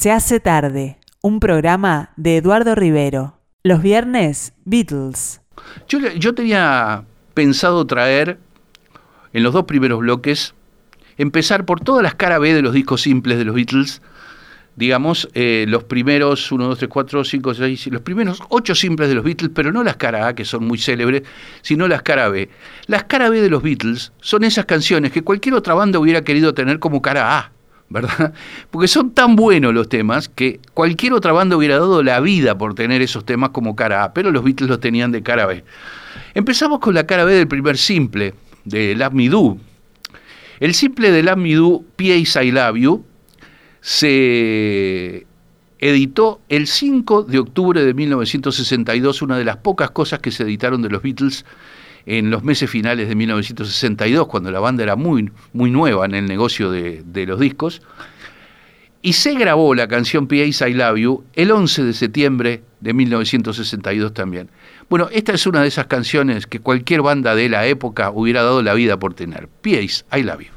Se hace tarde, un programa de Eduardo Rivero. Los viernes, Beatles. Yo, yo tenía pensado traer en los dos primeros bloques, empezar por todas las cara B de los discos simples de los Beatles, digamos, eh, los primeros 1, 2, 3, 4, 5, 6, los primeros 8 simples de los Beatles, pero no las cara A, que son muy célebres, sino las cara B. Las cara B de los Beatles son esas canciones que cualquier otra banda hubiera querido tener como cara A. ¿verdad? Porque son tan buenos los temas que cualquier otra banda hubiera dado la vida por tener esos temas como cara A, pero los Beatles los tenían de cara B. Empezamos con la cara B del primer simple, de Love Me Do. El simple de Love Me Do, P.A.S. I Love You, se editó el 5 de octubre de 1962, una de las pocas cosas que se editaron de los Beatles en los meses finales de 1962, cuando la banda era muy, muy nueva en el negocio de, los discos. Y se grabó la canción P.A.S. I Love You el 11 de septiembre de 1962 también. Bueno, esta es una de esas canciones que cualquier banda de la época hubiera dado la vida por tener. P.A.S. I Love You.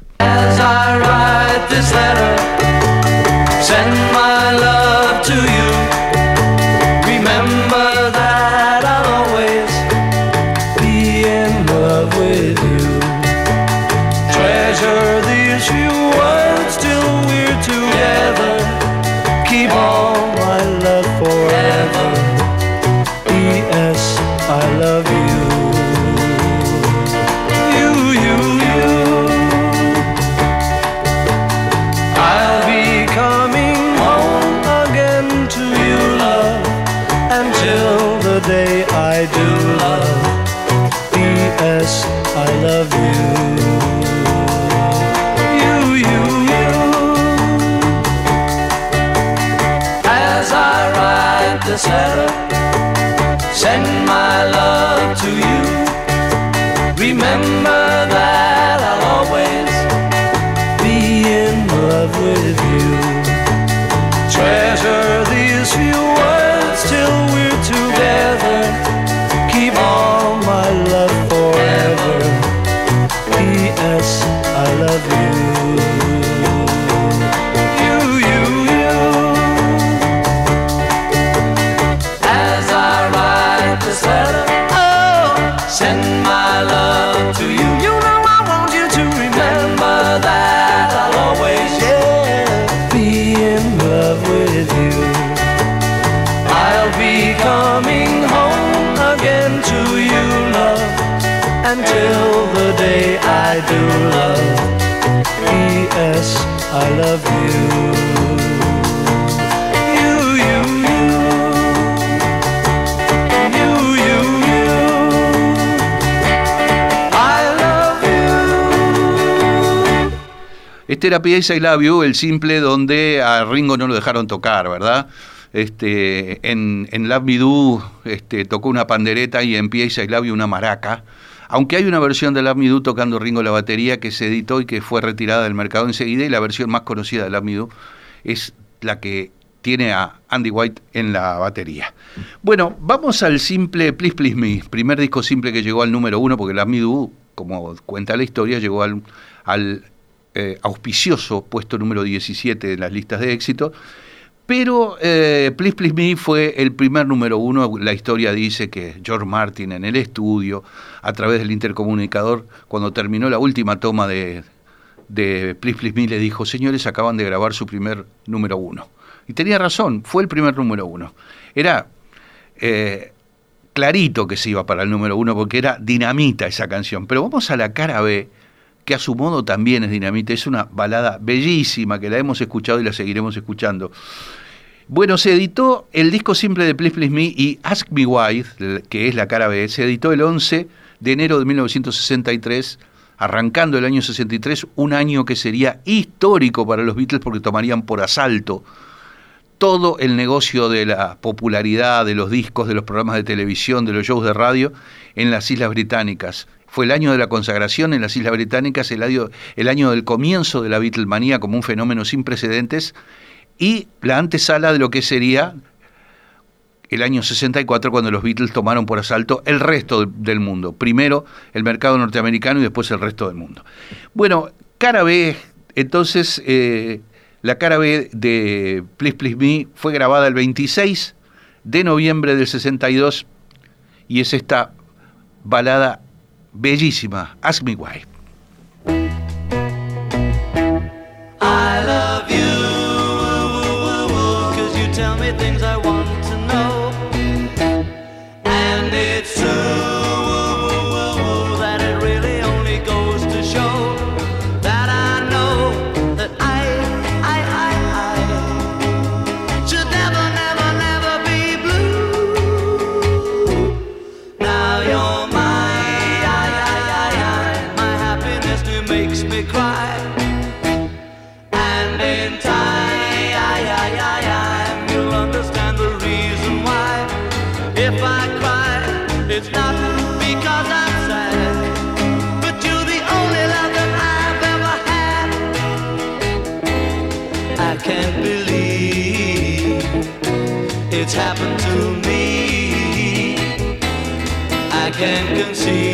You. This letter, send my Era P.S. I Love You, el simple donde a Ringo no lo dejaron tocar, ¿verdad? Este, en, en Love Me este, tocó una pandereta y en P.S. I Love You una maraca. Aunque hay una versión de Love Me Do tocando Ringo la batería que se editó y que fue retirada del mercado enseguida y la versión más conocida de Love Me es la que tiene a Andy White en la batería. Bueno, vamos al simple Please Please Me, primer disco simple que llegó al número uno, porque Love Me Do, como cuenta la historia, llegó al, al eh, auspicioso puesto número 17 de las listas de éxito. Pero eh, Please Please Me fue el primer número uno. La historia dice que George Martin en el estudio, a través del intercomunicador, cuando terminó la última toma de, de Please Please Me, le dijo, señores, acaban de grabar su primer número uno. Y tenía razón, fue el primer número uno. Era eh, clarito que se iba para el número uno porque era dinamita esa canción. Pero vamos a la cara B, que a su modo también es dinamita. Es una balada bellísima que la hemos escuchado y la seguiremos escuchando. Bueno, se editó el disco simple de Please Please Me y Ask Me Why, que es la cara B, se editó el 11 de enero de 1963, arrancando el año 63, un año que sería histórico para los Beatles porque tomarían por asalto todo el negocio de la popularidad de los discos, de los programas de televisión, de los shows de radio en las Islas Británicas. Fue el año de la consagración en las Islas Británicas, el año, el año del comienzo de la Beatlemanía como un fenómeno sin precedentes y la antesala de lo que sería el año 64 cuando los Beatles tomaron por asalto el resto del mundo. Primero el mercado norteamericano y después el resto del mundo. Bueno, cara B, entonces... Eh, La cara B de Please Please Me fue grabada el 26 de noviembre del 62 y es esta balada bellísima, Ask Me Why. happened to me. I can't conceive.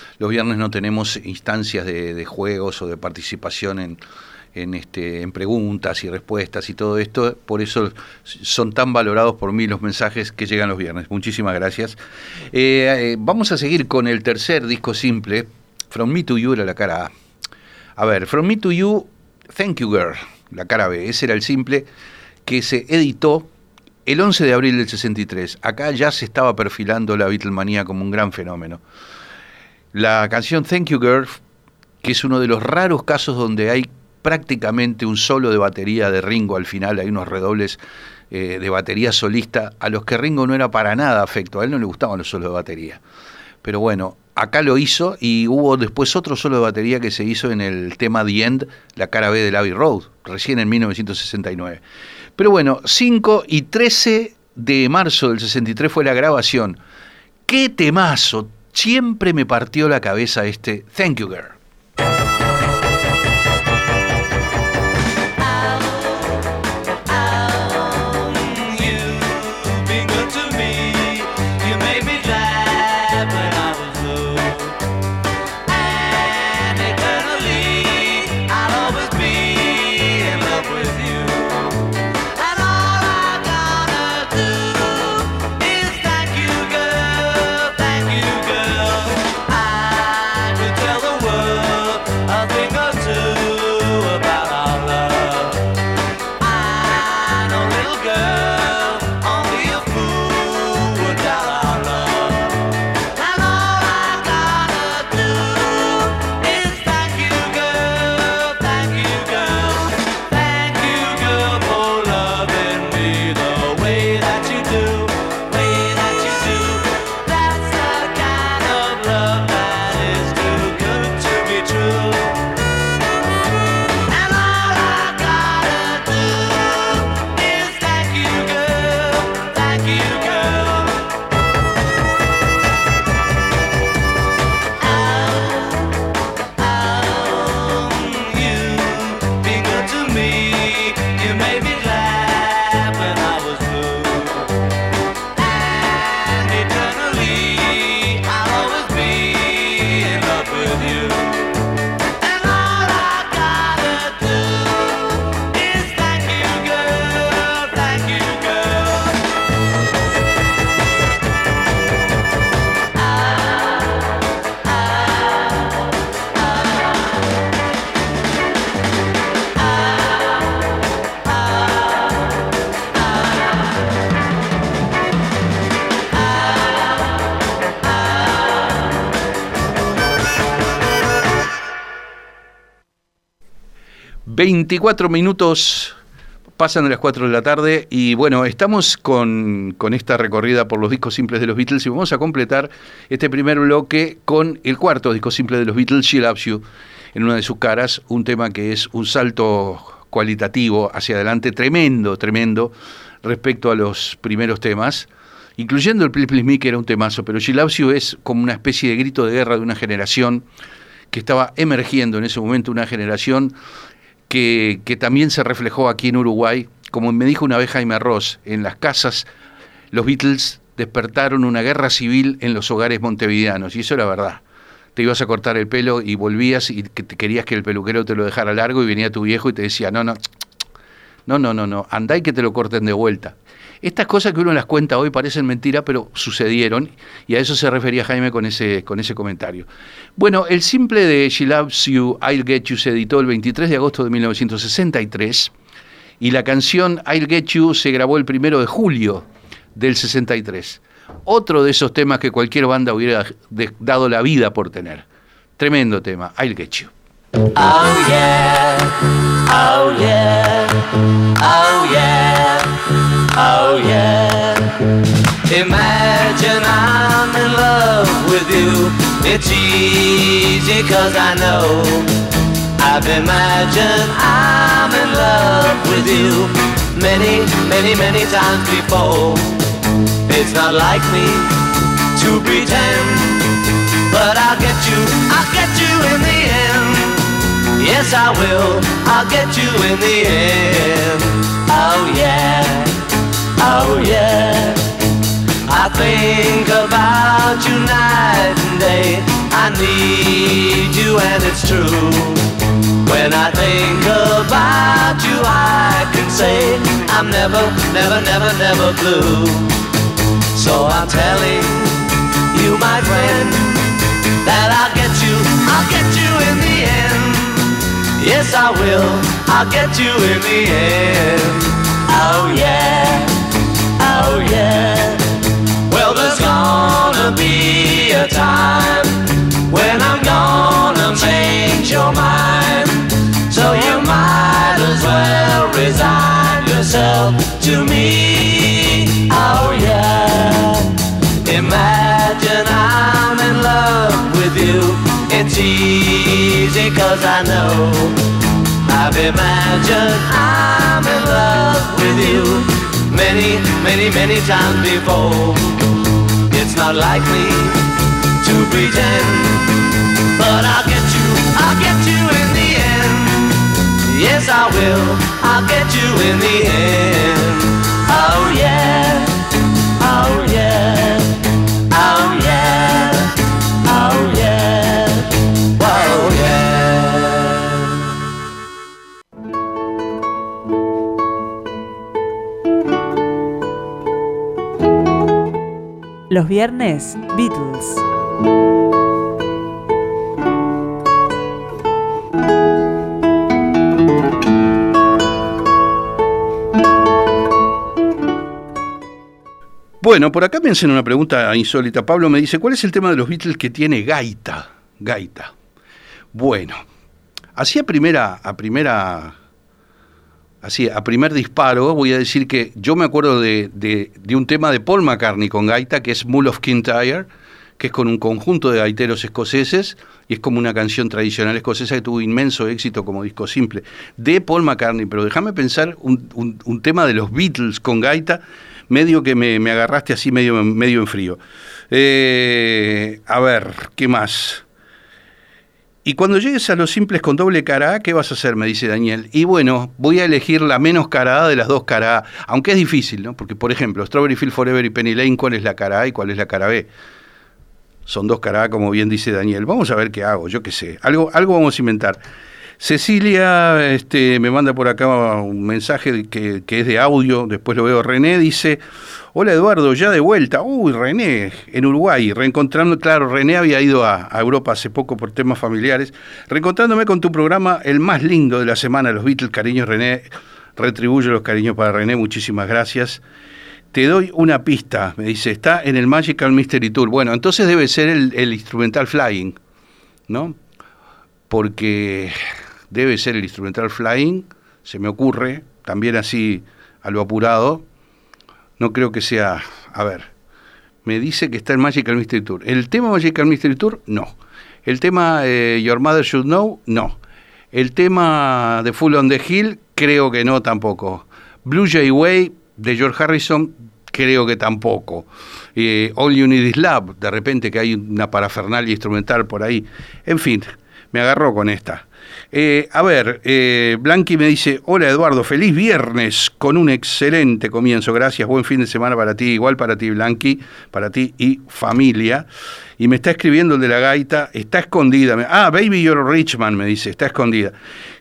Los viernes no tenemos instancias de, juegos o de participación en, este, en preguntas y respuestas y todo esto. Por eso son tan valorados por mí los mensajes que llegan los viernes. Muchísimas gracias. Eh, eh, vamos a seguir con el tercer disco simple, From Me to You era la cara A. A ver, From Me to You, Thank You Girl, la cara B. Ese era el simple que se editó el 11 de abril del 63, acá ya se estaba perfilando la Beatlemanía como un gran fenómeno. La canción Thank You Girl, que es uno de los raros casos donde hay prácticamente un solo de batería de Ringo al final, hay unos redobles eh, de batería solista, a los que Ringo no era para nada afecto, a él no le gustaban los solos de batería. Pero bueno, acá lo hizo y hubo después otro solo de batería que se hizo en el tema The End, la cara B de Abbey Road, recién en 1969. Pero bueno, 5 y 13 de marzo del 63 fue la grabación. ¡Qué temazo! Siempre me partió la cabeza este Thank You Girl. 24 minutos pasan de las 4 de la tarde y bueno, estamos con, con, esta recorrida por los discos simples de los Beatles y vamos a completar este primer bloque con el cuarto disco simple de los Beatles, She Loves You, en una de sus caras, un tema que es un salto cualitativo hacia adelante tremendo, tremendo respecto a los primeros temas, incluyendo el Please Please Me, que era un temazo, pero She Loves You es como una especie de grito de guerra de una generación que estaba emergiendo en ese momento, una generación que, también se reflejó aquí en Uruguay, como me dijo una vez Jaime Ross, en las casas los Beatles despertaron una guerra civil en los hogares montevideanos, y eso era verdad te ibas a cortar el pelo y volvías y te querías que el peluquero te lo dejara largo y venía tu viejo y te decía, no, no, no, no, no, no, andá y que te lo corten de vuelta. Estas cosas que uno las cuenta hoy parecen mentira, pero sucedieron, y a eso se refería Jaime con ese, con ese comentario. Bueno, el simple de She Loves You, I'll Get You se editó el 23 de agosto de 1963, y la canción I'll Get You se grabó el primero de julio del 63 otro de esos temas que cualquier banda hubiera dado la vida por tener. Tremendo tema, I'll Get You. Oh yeah, oh yeah, oh yeah. Imagine I'm in love with you. It's easy cause I know. I've imagined I'm in love with you many, many, many times before. It's not like me to pretend, but I'll get you, I'll get you in the end. Yes, I will, I'll get you in the end. Oh yeah, oh yeah. I think about you night and day. I need you and it's true. When I think about you, I can say I'm never, never, never, never blue. So I'm telling you, my friend, that I'll get you, I'll get you in the end. Yes, I will, I'll get you in the end. Oh yeah, yeah. Well, there's gonna be a time when I'm gonna change your mind. So you might as well resign yourself to me. Oh yeah. Imagine I'm in love with you. It's easy cause I know. I've imagined I'm in love with you many, many, many times before. It's not like me to pretend, but I'll get you, I'll get you in the end. Yes, I will, I'll get you in the end. Los viernes, Beatles. Bueno, por acá me hacen una pregunta insólita. Pablo me dice, ¿cuál es el tema de los Beatles que tiene gaita? Gaita. Bueno, así a primera, a primera así, a primer disparo, voy a decir que yo me acuerdo de, un tema de Paul McCartney con gaita, que es Mull of Kintyre, que es con un conjunto de gaiteros escoceses, y es como una canción tradicional escocesa que tuvo inmenso éxito como disco simple, de Paul McCartney. Pero déjame pensar un, tema de los Beatles con gaita, medio que me, agarraste así medio, medio en frío. Eh, a ver, ¿qué más? Y cuando llegues a los simples con doble cara A, ¿qué vas a hacer? Me dice Daniel. Y bueno, voy a elegir la menos cara A de las dos cara A, aunque es difícil, ¿no? Porque, por ejemplo, Strawberry Field Forever y Penny Lane, ¿cuál es la cara A y cuál es la cara B? Son dos cara A, como bien dice Daniel. Vamos a ver qué hago, yo qué sé. Algo, algo vamos a inventar. Cecilia este, me manda por acá un mensaje que, que es de audio, después lo veo René, dice, Hola Eduardo, ya de vuelta. Uy, René, en Uruguay, reencontrando, claro, René había ido a, Europa hace poco por temas familiares, reencontrándome con tu programa, el más lindo de la semana, los Beatles, cariños René, retribuyo los cariños para René, muchísimas gracias. Te doy una pista, me dice, está en el Magical Mystery Tour. Bueno, entonces debe ser el, el instrumental Flying, ¿no? Porque debe ser el instrumental Flying, se me ocurre, también así a lo apurado. No creo que sea, a ver, me dice que está el Magical Mystery Tour. ¿El tema Magical Mystery Tour? No. ¿El tema eh, Your Mother Should Know? No. ¿El tema de Full on the Hill? Creo que no tampoco. Blue Jay Way de George Harrison? Creo que tampoco. Eh, All You Need Is Love, de repente que hay una parafernalia instrumental por ahí. En fin, me agarró con esta. Eh, a ver, eh, Blanqui me dice, hola Eduardo, feliz viernes con un excelente comienzo, gracias, buen fin de semana para ti, igual para ti Blanqui, para ti y familia. Y me está escribiendo el de la gaita, está escondida. Ah, Baby You're Richman, me dice, está escondida.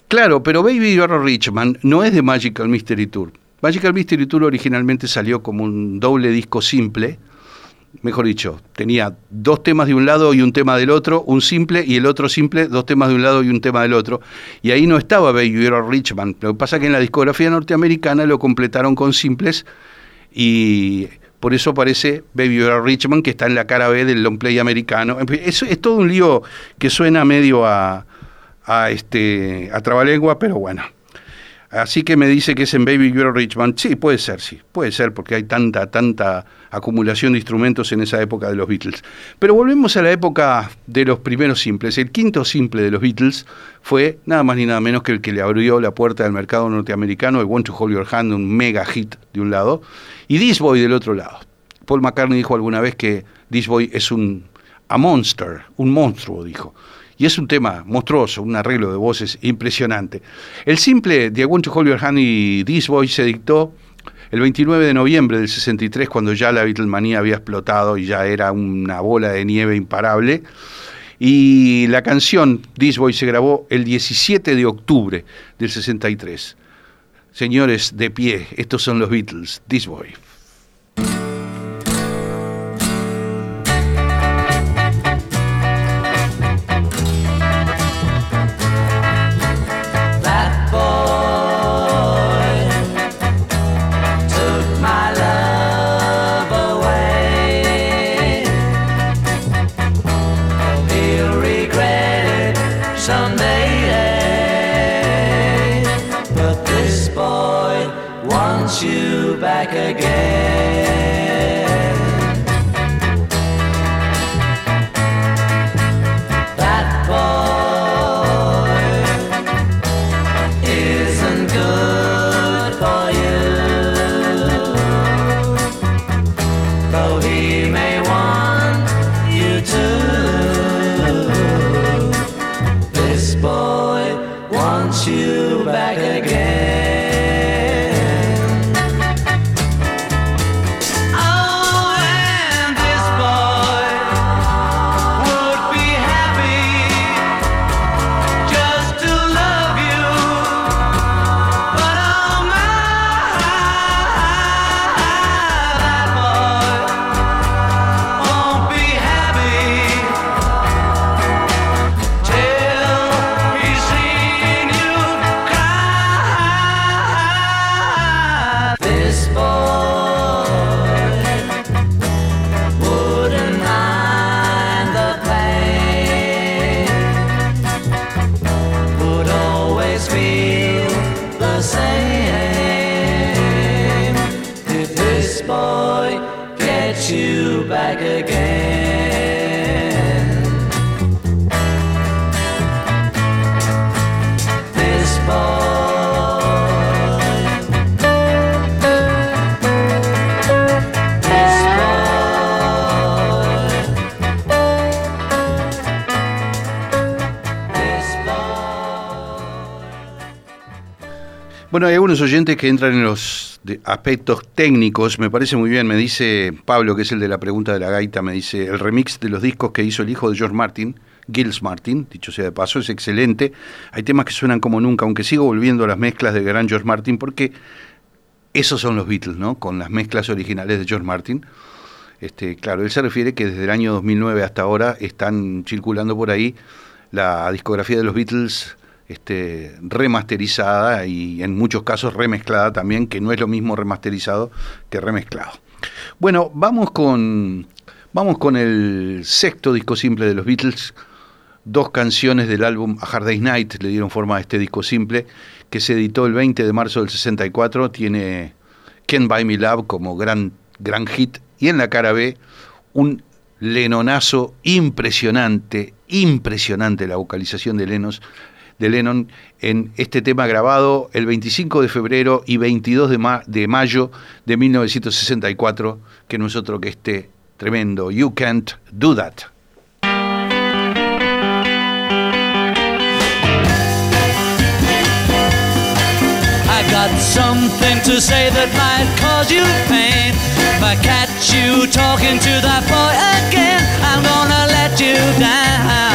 Claro, pero Baby You're Richman no es de Magical Mystery Tour. Magical Mystery Tour originalmente salió como un doble disco simple, mejor dicho, tenía dos temas de un lado y un tema del otro, un simple y el otro simple, dos temas de un lado y un tema del otro. Y ahí no estaba Baby You're Richman. Lo que pasa es que en la discografía norteamericana lo completaron con simples y por eso aparece Baby You're Richman, que está en la cara B del long play americano. Eso es todo un lío que suena medio a, a, este, a trabalengua, pero bueno. Así que me dice que es en Baby You're Richman. Sí, puede ser, sí, puede ser, porque hay tanta, tanta acumulación de instrumentos en esa época de los Beatles. Pero volvemos a la época de los primeros simples. El quinto simple de los Beatles fue nada más ni nada menos que el que le abrió la puerta del mercado norteamericano, el Want to Hold Your Hand, un mega hit de un lado, y This Boy del otro lado. Paul McCartney dijo alguna vez que This Boy es un a monster, un monstruo, dijo. Y es un tema monstruoso, un arreglo de voces impresionante. El simple I Want to Hold Your y This Boy se dictó el 29 de noviembre del 63, cuando ya la Beatlemanía había explotado y ya era una bola de nieve imparable. Y la canción This Boy se grabó el 17 de octubre del 63. Señores, de pie, estos son los Beatles, This Boy. want you back again. Bueno, hay algunos oyentes que entran en los aspectos técnicos, me parece muy bien, me dice Pablo, que es el de la pregunta de la gaita, me dice, el remix de los discos que hizo el hijo de George Martin, Gilles Martin, dicho sea de paso, es excelente, hay temas que suenan como nunca, aunque sigo volviendo a las mezclas del gran George Martin, porque esos son los Beatles, ¿no? Con las mezclas originales de George Martin. Este, claro, él se refiere que desde el año 2009 hasta ahora están circulando por ahí la discografía de los Beatles este, remasterizada y en muchos casos remezclada también, que no es lo mismo remasterizado que remezclado. Bueno, vamos con, vamos con el sexto disco simple de los Beatles, dos canciones del álbum A Hard Day's Night le dieron forma a este disco simple que se editó el 20 de marzo del 64. Tiene Can't Buy Me Love como gran, gran hit y en la cara B un Lennonazo impresionante, impresionante la vocalización de, Lennon, de Lennon en este tema grabado el 25 de febrero y 22 de, mayo de 1964, que no es otro que este tremendo You Can't Do That. got something to say that might cause you pain. If I catch you talking to that boy again, I'm gonna let you down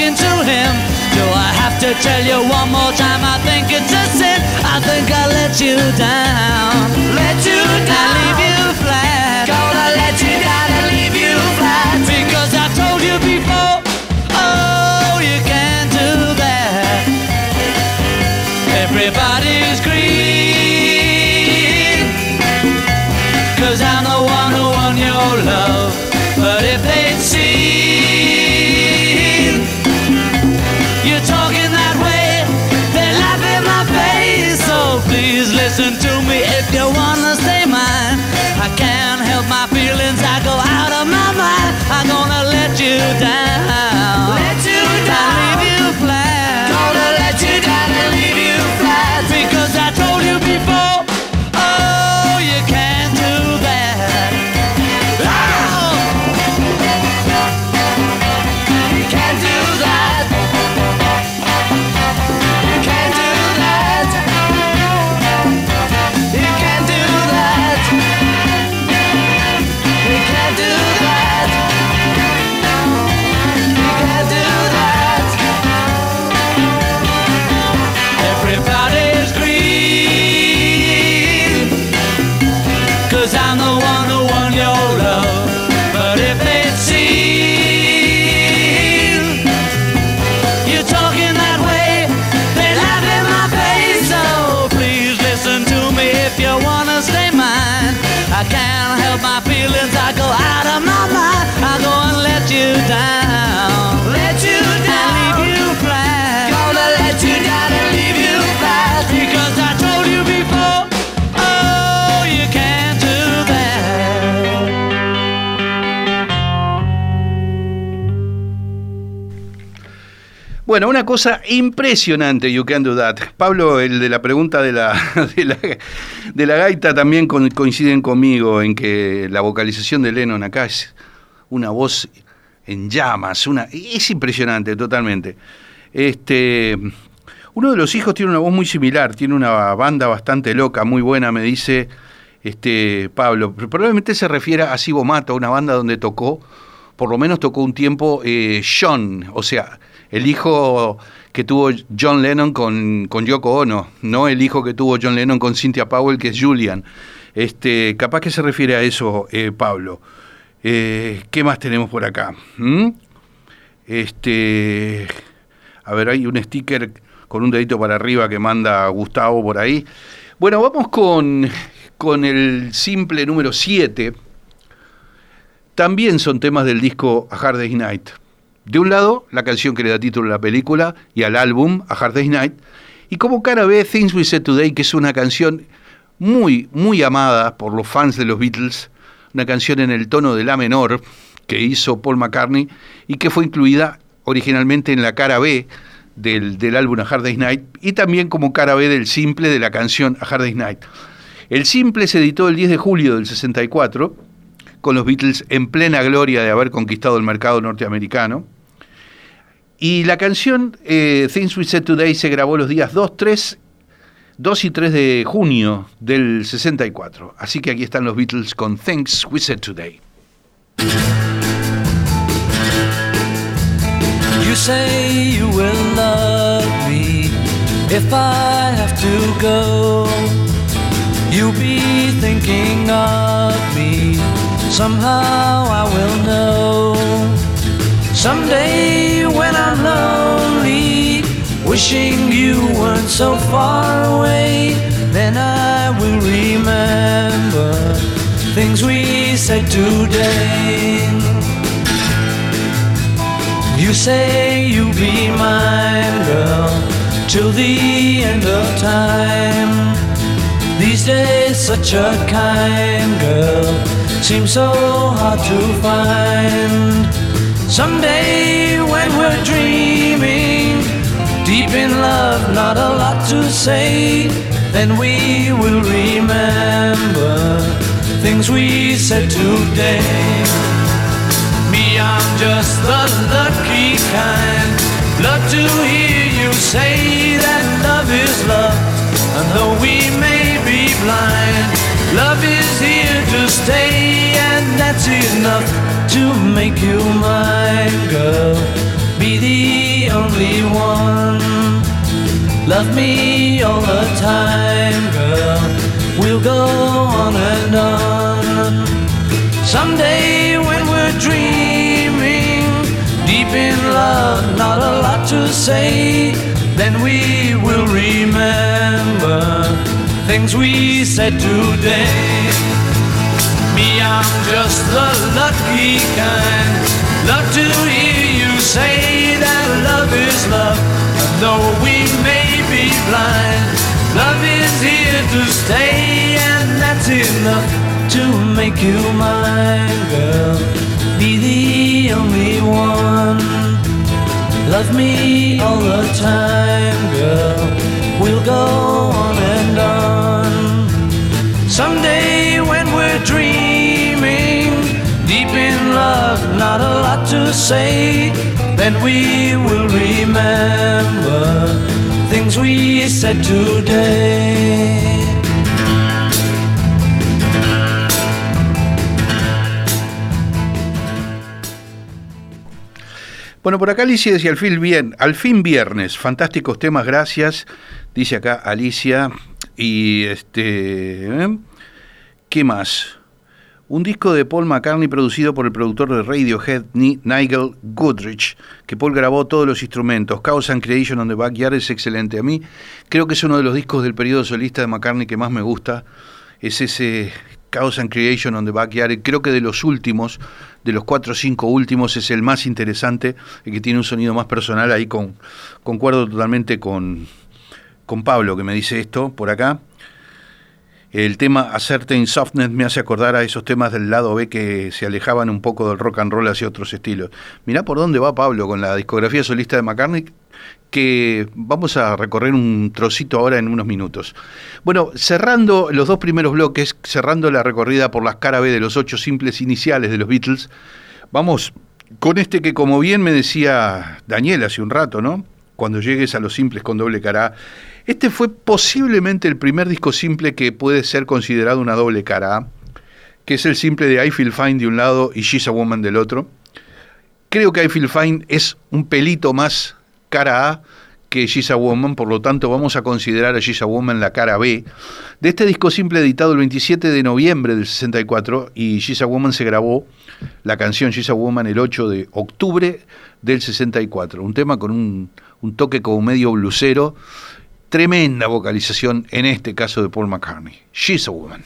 talking to him. Do I have to tell you one more time? I think it's a sin. I think I let you down. Let you down. And leave you flat. Gonna let you down and leave you flat. Because I told you before. Oh, you can't do that. Everybody's green. Cause I'm the one who won your love. Down. Bueno, una cosa impresionante, You Can Do That. Pablo, el de la pregunta de la, de la, gaita, también coinciden conmigo en que la vocalización de Lennon acá es una voz en llamas, una, es impresionante totalmente. Este, uno de los hijos tiene una voz muy similar, tiene una banda bastante loca, muy buena, me dice este Pablo. Probablemente se refiere a Sibo Mato, una banda donde tocó, por lo menos tocó un tiempo eh, John, o sea, el hijo que tuvo John Lennon con, con Yoko Ono, no el hijo que tuvo John Lennon con Cynthia Powell, que es Julian. Este, capaz que se refiere a eso, eh, Pablo. Eh, ¿Qué más tenemos por acá? ¿Mm? Este, a ver, hay un sticker con un dedito para arriba que manda Gustavo por ahí. Bueno, vamos con, con el simple número 7. También son temas del disco A Hard Day's Night. De un lado, la canción que le da título a la película y al álbum A Hard Day's Night. Y como cara B, Things We Said Today, que es una canción muy, muy amada por los fans de los Beatles. Una canción en el tono de La menor que hizo Paul McCartney y que fue incluida originalmente en la cara B del, del álbum A Hard Day's Night y también como cara B del simple de la canción A Hard Day's Night. El simple se editó el 10 de julio del 64 con los Beatles en plena gloria de haber conquistado el mercado norteamericano. Y la canción eh, Things We Said Today se grabó los días 2, 3, 2 y 3 de junio del 64. Así que aquí están los Beatles con Things We Said Today. You say you will love me if I have to go. You'll be thinking of me. Somehow I will know. Someday when I'm lonely, wishing you weren't so far away. Then I will remember things we said today. You say you'll be mine, girl, till the end of time. These days, such a kind girl seems so hard to find. Someday, when we're dreaming, deep in love, not a lot to say, then we will remember things we said today. Me, I'm just the lucky kind. Love to hear you say that love is love. And though we may be blind, love is here to stay, and that's enough to make you mine, girl. Be the only one. Love me all the time, girl. We'll go on and on. Someday when we're dreaming, deep in love, not a lot to say, then we will remember things we said today. Me, I'm just the lucky kind. Love to hear you say that love is love. Though we may be blind, love is here to stay, and that's enough to make you mine, girl. Be the only one. Love me all the time, girl. We'll go on. Someday when we're dreaming, deep in love, not a lot to say, then we will remember things we said today. Bueno, por acá Alicia decía, al fin, bien, al fin viernes, fantásticos temas, gracias. Dice acá Alicia. Y este... ¿eh? ¿Qué más? Un disco de Paul McCartney producido por el productor de Radiohead, Nigel Goodrich, que Paul grabó todos los instrumentos. Chaos and Creation on the Backyard es excelente. A mí creo que es uno de los discos del periodo solista de McCartney que más me gusta. Es ese Chaos and Creation on the Backyard. Creo que de los últimos, de los cuatro o cinco últimos, es el más interesante, el que tiene un sonido más personal. Ahí con, concuerdo totalmente con, con Pablo, que me dice esto por acá. El tema A Certain Softness me hace acordar a esos temas del lado B que se alejaban un poco del rock and roll hacia otros estilos. Mirá por dónde va Pablo con la discografía solista de McCartney, que vamos a recorrer un trocito ahora en unos minutos. Bueno, cerrando los dos primeros bloques, cerrando la recorrida por las cara B de los ocho simples iniciales de los Beatles, vamos con este que como bien me decía Daniel hace un rato, ¿no? Cuando llegues a los simples con doble cara este fue posiblemente el primer disco simple que puede ser considerado una doble cara A, que es el simple de I Feel Fine de un lado y She's a Woman del otro. Creo que I Feel Fine es un pelito más cara A que She's a Woman, por lo tanto vamos a considerar a She's a Woman la cara B. De este disco simple editado el 27 de noviembre del 64 y She's a Woman se grabó la canción She's a Woman el 8 de octubre del 64. Un tema con un, un toque como medio blusero tremenda vocalización, en este caso de Paul McCartney. She's a Woman.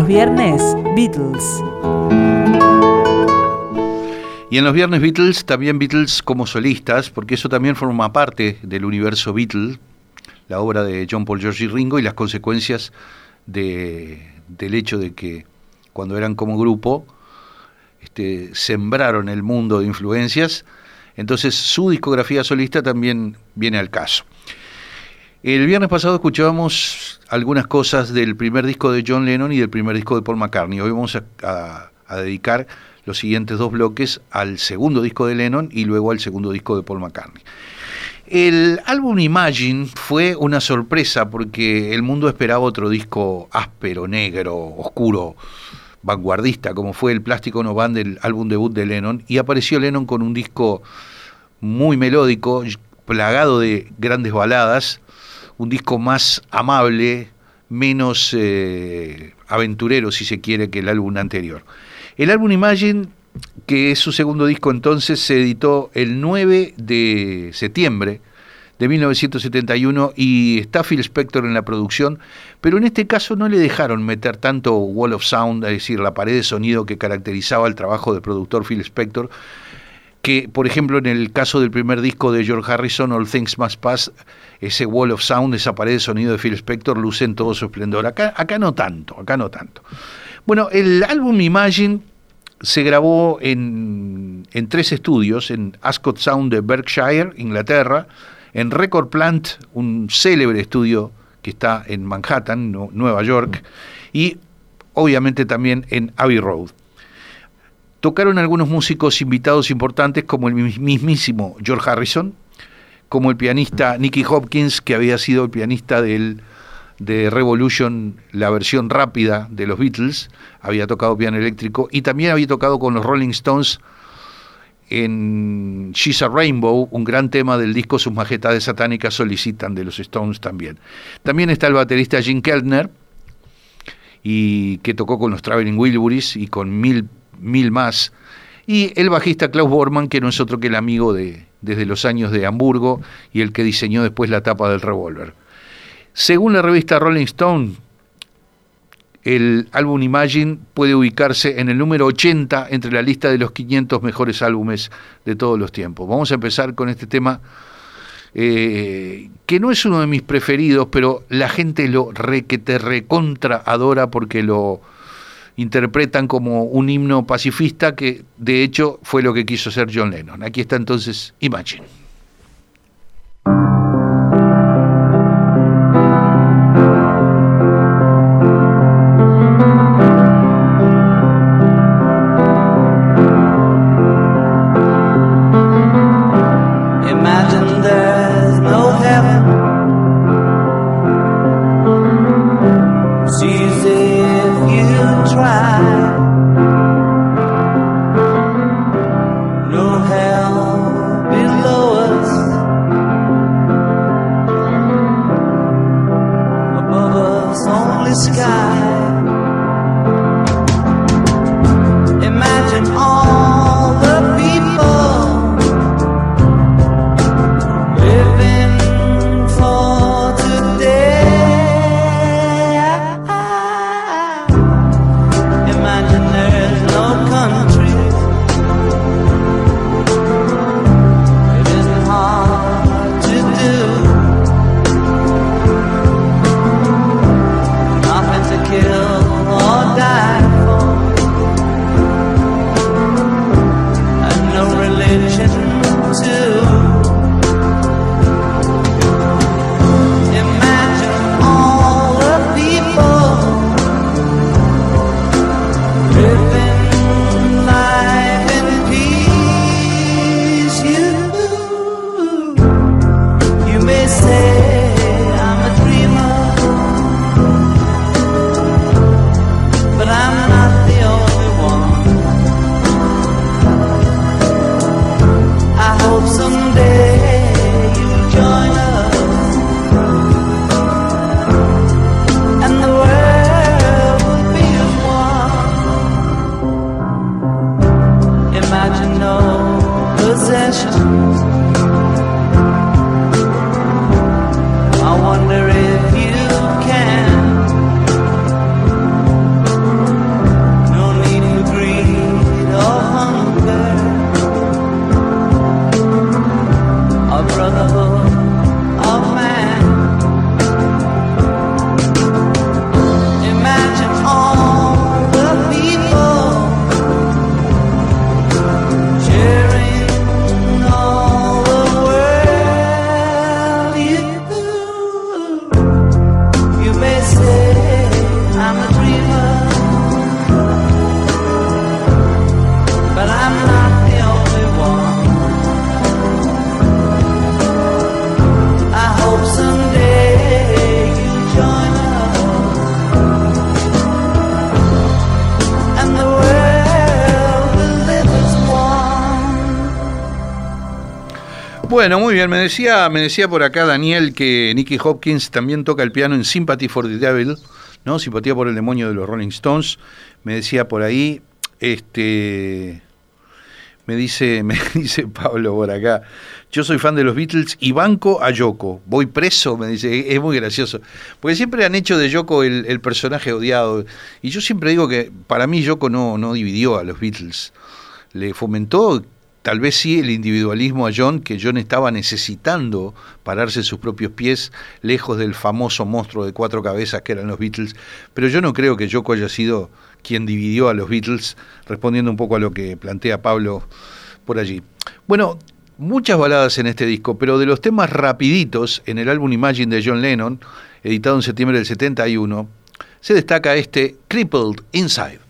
Los viernes, Beatles. Y en los viernes Beatles, también Beatles como solistas, porque eso también forma parte del universo Beatle, la obra de John Paul, George y Ringo y las consecuencias de- del hecho de que cuando eran como grupo este, sembraron el mundo de influencias, entonces su discografía solista también viene al caso. El viernes pasado escuchábamos algunas cosas del primer disco de John Lennon y del primer disco de Paul McCartney. Hoy vamos a, dedicar los siguientes dos bloques al segundo disco de Lennon y luego al segundo disco de Paul McCartney. El álbum Imagine fue una sorpresa porque el mundo esperaba otro disco áspero, negro, oscuro, vanguardista, como fue el Plástico No Band del álbum debut de Lennon, y apareció Lennon con un disco muy melódico, plagado de grandes baladas, un disco más amable, menos eh, aventurero, si se quiere, que el álbum anterior. El álbum Imagine, que es su segundo disco entonces, se editó el 9 de septiembre de 1971 y está Phil Spector en la producción, pero en este caso no le dejaron meter tanto wall of sound, es decir, la pared de sonido que caracterizaba el trabajo del productor Phil Spector, que por ejemplo en el caso del primer disco de George Harrison, All Things Must Pass, ese wall of sound, esa pared de sonido de Phil Spector luce en todo su esplendor. Acá, acá no tanto, acá no tanto. Bueno, el álbum Imagine se grabó en, en tres estudios, en Ascot Sound de Berkshire, Inglaterra, en Record Plant, un célebre estudio que está en Manhattan, Nu- Nueva York, y obviamente también en Abbey Road. Tocaron algunos músicos invitados importantes como el mis- mismísimo George Harrison, como el pianista Nicky Hopkins, que había sido el pianista del, de Revolution, la versión rápida de los Beatles, había tocado piano eléctrico, y también había tocado con los Rolling Stones en She's a Rainbow, un gran tema del disco Sus Majestades Satánicas Solicitan de los Stones también. También está el baterista Jim Keltner, y que tocó con los Traveling Wilburys y con mil, mil más. Y el bajista Klaus Bormann, que no es otro que el amigo de desde los años de Hamburgo y el que diseñó después la tapa del revólver. Según la revista Rolling Stone, el álbum Imagine puede ubicarse en el número 80 entre la lista de los 500 mejores álbumes de todos los tiempos. Vamos a empezar con este tema eh, que no es uno de mis preferidos, pero la gente lo re, que te recontra adora porque lo interpretan como un himno pacifista que de hecho fue lo que quiso hacer John Lennon. Aquí está entonces. Imagine the sky. Bueno, muy bien. Me decía, me decía por acá Daniel que Nicky Hopkins también toca el piano en Sympathy for the Devil, ¿no? Simpatía por el demonio de los Rolling Stones. Me decía por ahí, este, me dice, me dice Pablo por acá. Yo soy fan de los Beatles y banco a Yoko. Voy preso, me dice, es muy gracioso. Porque siempre han hecho de Yoko el, personaje odiado. Y yo siempre digo que para mí Yoko no, no dividió a los Beatles. Le fomentó tal vez sí el individualismo a John, que John estaba necesitando pararse sus propios pies, lejos del famoso monstruo de cuatro cabezas que eran los Beatles, pero yo no creo que Yoko haya sido quien dividió a los Beatles, respondiendo un poco a lo que plantea Pablo por allí. Bueno, muchas baladas en este disco, pero de los temas rapiditos en el álbum Imagine de John Lennon, editado en septiembre del 71, se destaca este Crippled Inside.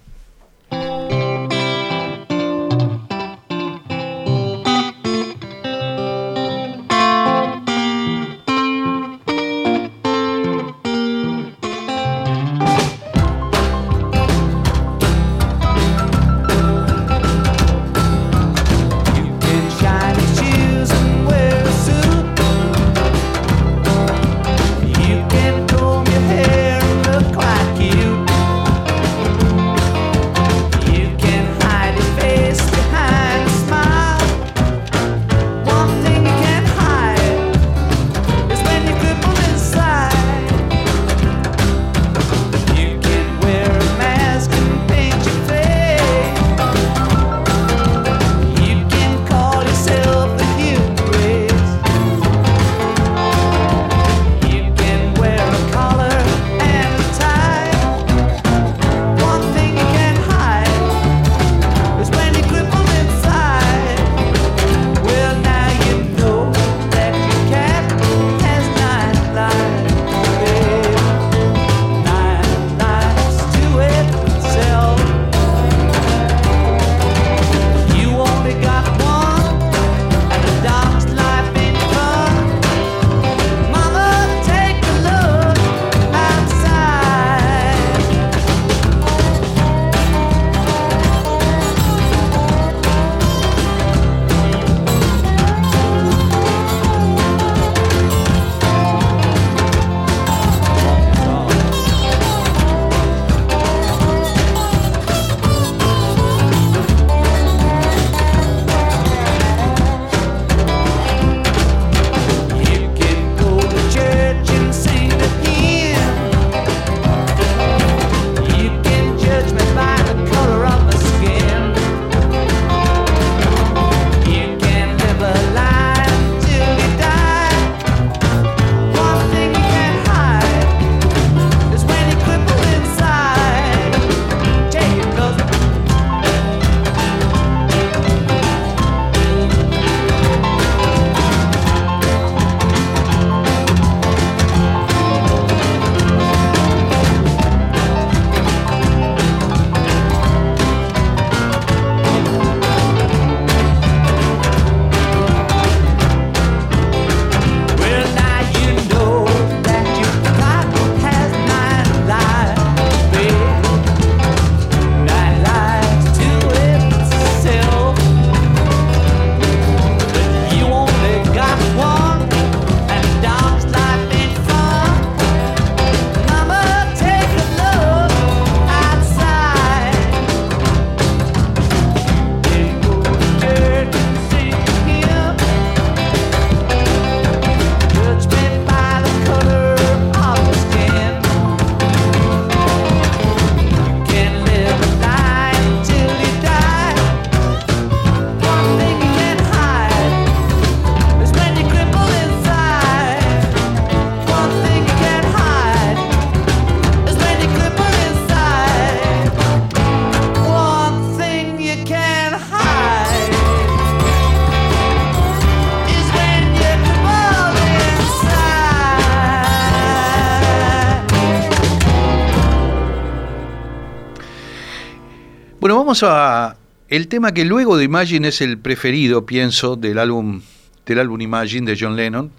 Vamos a el tema que luego de Imagine es el preferido, pienso, del álbum, del álbum Imagine de John Lennon.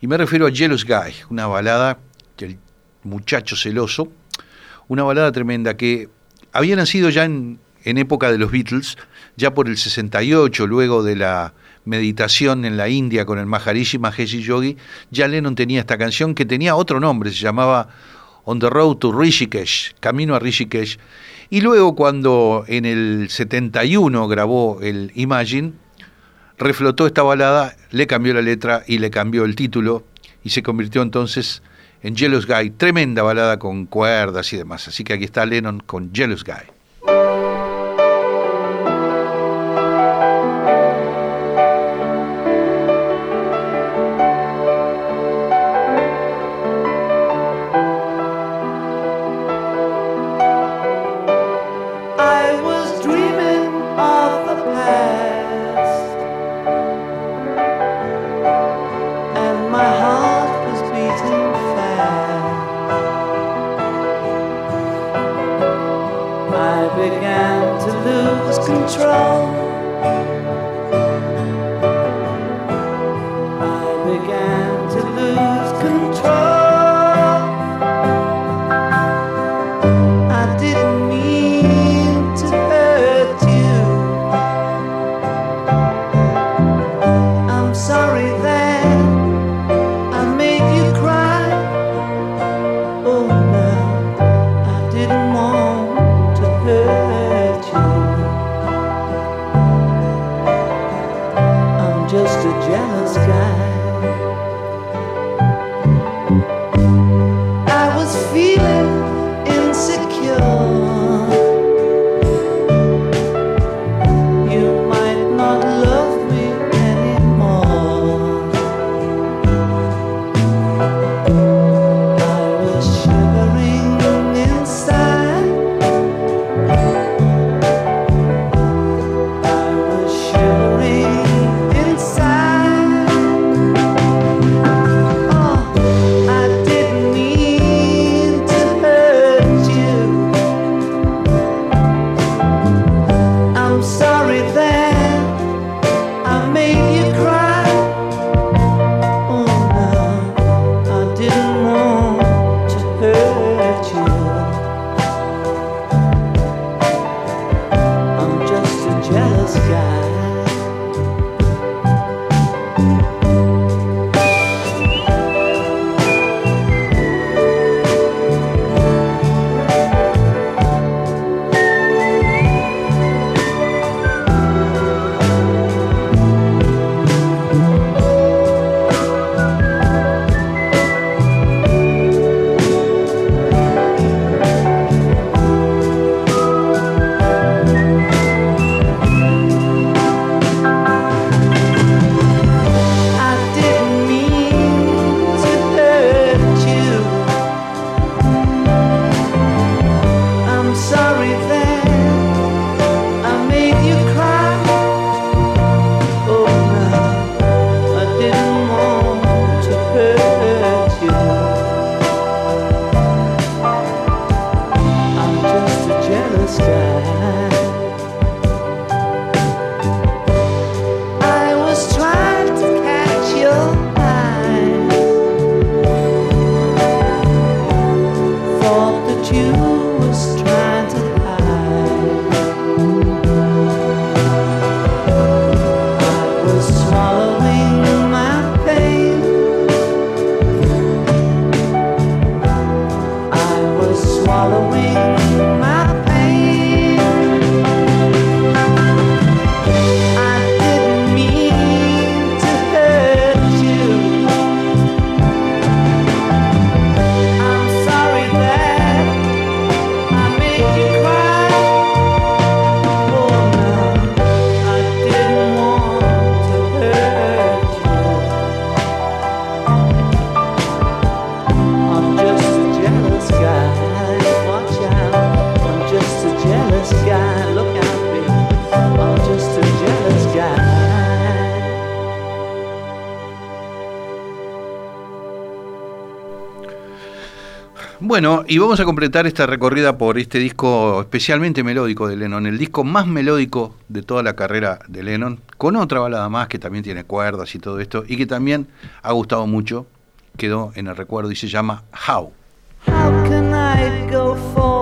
Y me refiero a Jealous Guy, una balada del muchacho celoso, una balada tremenda que había nacido ya en, en época de los Beatles, ya por el 68, luego de la meditación en la India con el Maharishi Mahesh Yogi, ya Lennon tenía esta canción que tenía otro nombre, se llamaba On the Road to Rishikesh, Camino a Rishikesh. Y luego cuando en el 71 grabó el Imagine, reflotó esta balada, le cambió la letra y le cambió el título y se convirtió entonces en Jealous Guy, tremenda balada con cuerdas y demás. Así que aquí está Lennon con Jealous Guy. Bueno, y vamos a completar esta recorrida por este disco especialmente melódico de Lennon, el disco más melódico de toda la carrera de Lennon, con otra balada más que también tiene cuerdas y todo esto, y que también ha gustado mucho, quedó en el recuerdo y se llama How. How can I go forward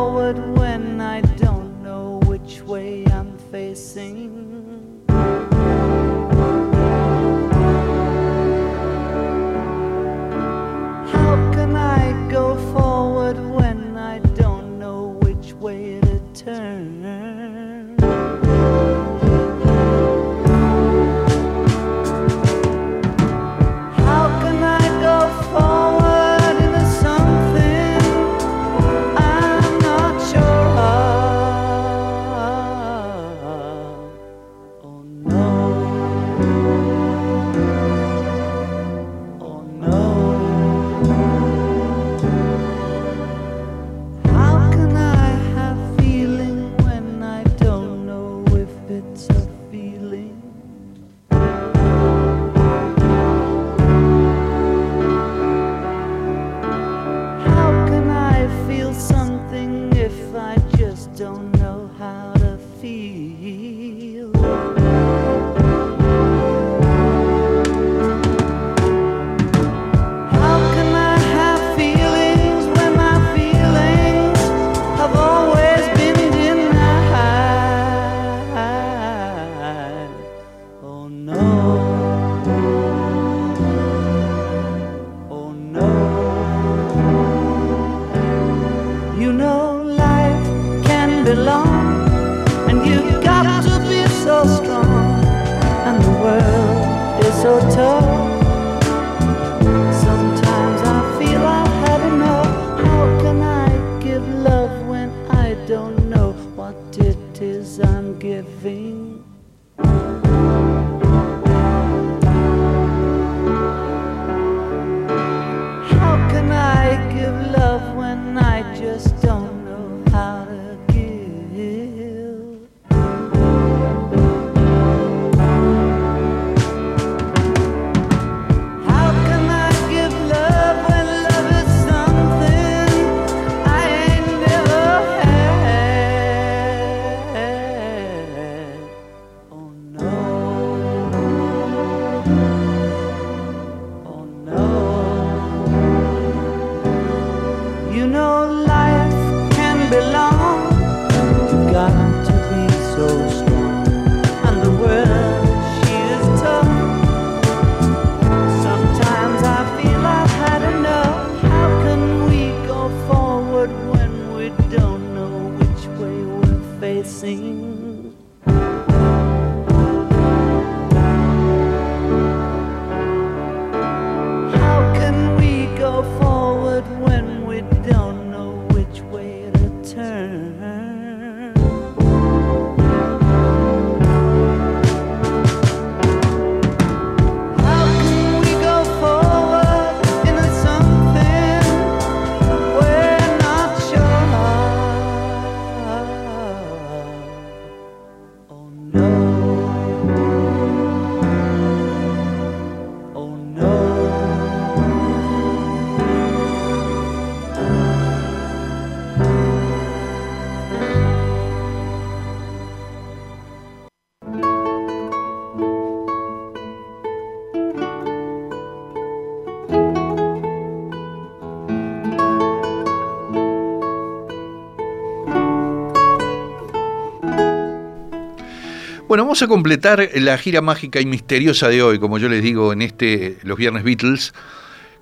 Bueno, vamos a completar la gira mágica y misteriosa de hoy, como yo les digo en este Los Viernes Beatles,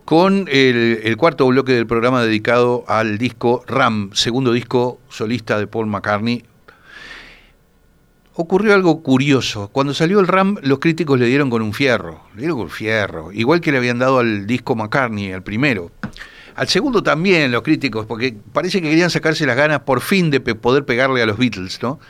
con el, cuarto bloque del programa dedicado al disco Ram, segundo disco solista de Paul McCartney. Ocurrió algo curioso. Cuando salió el Ram, los críticos le dieron con un fierro. Le dieron con un fierro. Igual que le habían dado al disco McCartney, al primero. Al segundo también los críticos, porque parece que querían sacarse las ganas por fin de poder pegarle a los Beatles, ¿no?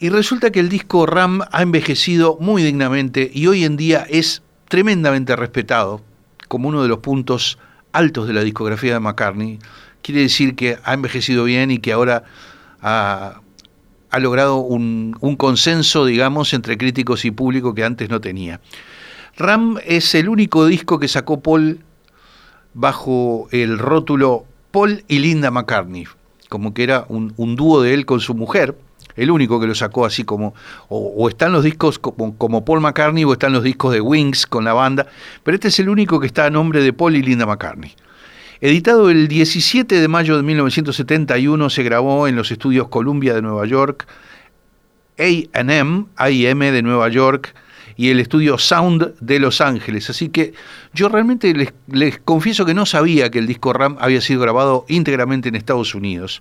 Y resulta que el disco Ram ha envejecido muy dignamente y hoy en día es tremendamente respetado como uno de los puntos altos de la discografía de McCartney. Quiere decir que ha envejecido bien y que ahora ha, logrado un, consenso, digamos, entre críticos y público que antes no tenía. Ram es el único disco que sacó Paul bajo el rótulo Paul y Linda McCartney, como que era un dúo de él con su mujer, el único que lo sacó así como, o, están los discos como, Paul McCartney o están los discos de Wings con la banda, pero este es el único que está a nombre de Paul y Linda McCartney. Editado el 17 de mayo de 1971, se grabó en los estudios Columbia de Nueva York, AM, AIM de Nueva York, y el estudio Sound de Los Ángeles. Así que yo realmente les, confieso que no sabía que el disco RAM había sido grabado íntegramente en Estados Unidos.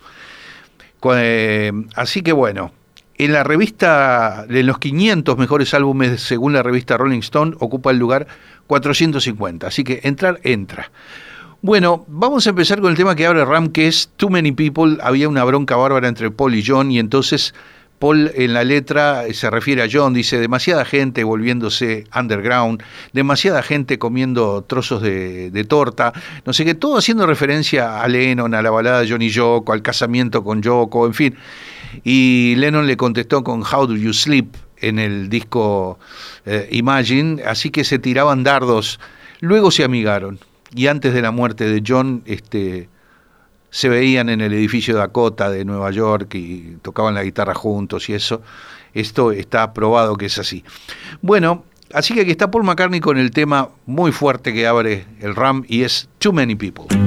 Eh, así que bueno, en la revista, en los 500 mejores álbumes según la revista Rolling Stone, ocupa el lugar 450. Así que entrar, entra. Bueno, vamos a empezar con el tema que abre Ram, que es Too Many People. Había una bronca bárbara entre Paul y John, y entonces Paul en la letra se refiere a John, dice, demasiada gente volviéndose underground, demasiada gente comiendo trozos de, de, torta, no sé qué, todo haciendo referencia a Lennon, a la balada de Johnny Yoko, al casamiento con Yoko, en fin. Y Lennon le contestó con How Do You Sleep en el disco eh, Imagine, así que se tiraban dardos, luego se amigaron. Y antes de la muerte de John, este, se veían en el edificio Dakota de Nueva York y tocaban la guitarra juntos y eso. Esto está probado que es así. Bueno, así que aquí está Paul McCartney con el tema muy fuerte que abre el RAM y es Too Many People.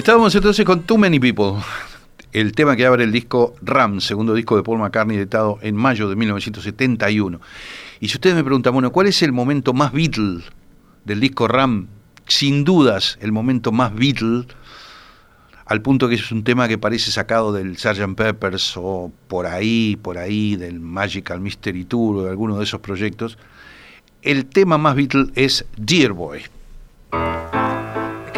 Estábamos entonces con Too Many People, el tema que abre el disco Ram, segundo disco de Paul McCartney, editado en mayo de 1971. Y si ustedes me preguntan, bueno, ¿cuál es el momento más Beatle del disco Ram? Sin dudas, el momento más Beatle, al punto que es un tema que parece sacado del Sgt. Peppers o por ahí, por ahí, del Magical Mystery Tour o de alguno de esos proyectos. El tema más Beatle es Dear Boy.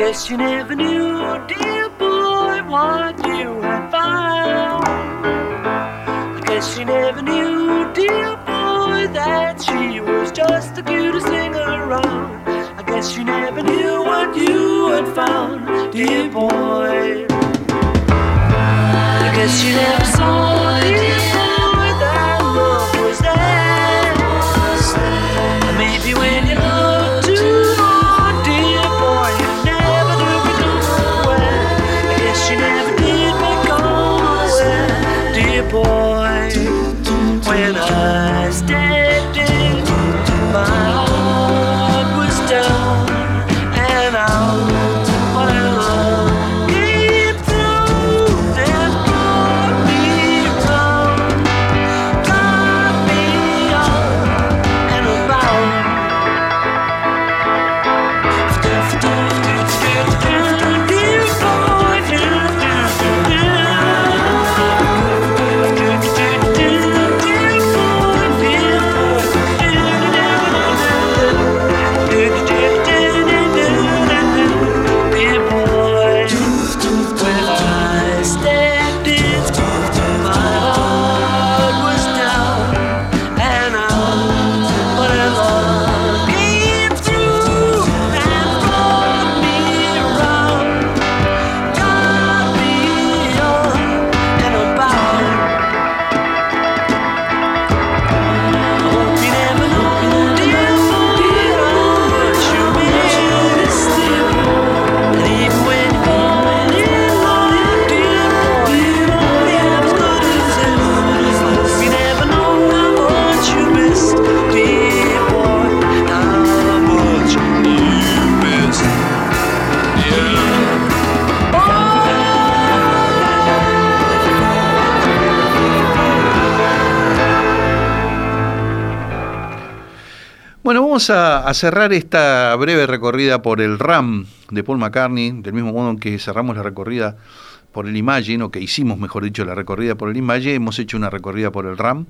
I guess you never knew, dear boy, what you had found. I guess you never knew, dear boy, that she was just the cutest thing around. I guess you never knew what you had found, dear boy. I guess you never saw, vamos a, cerrar esta breve recorrida por el RAM de Paul McCartney, del mismo modo en que cerramos la recorrida por el Imagine, o que hicimos, mejor dicho, la recorrida por el Imagine, hemos hecho una recorrida por el RAM,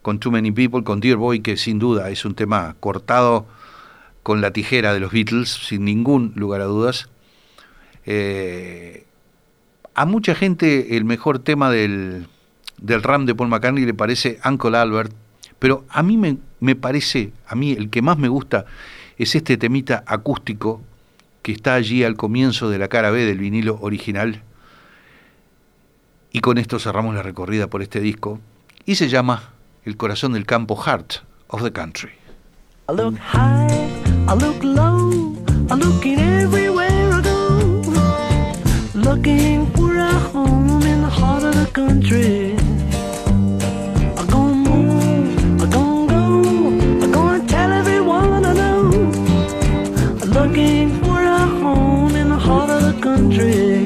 con Too Many People, con Dear Boy, que sin duda es un tema cortado con la tijera de los Beatles, sin ningún lugar a dudas. Eh, a mucha gente el mejor tema del, del RAM de Paul McCartney le parece Uncle Albert, pero a mí me, parece, a mí el que más me gusta es este temita acústico que está allí al comienzo de la cara B del vinilo original. Y con esto cerramos la recorrida por este disco. Y se llama El corazón del campo, heart of the country. Country.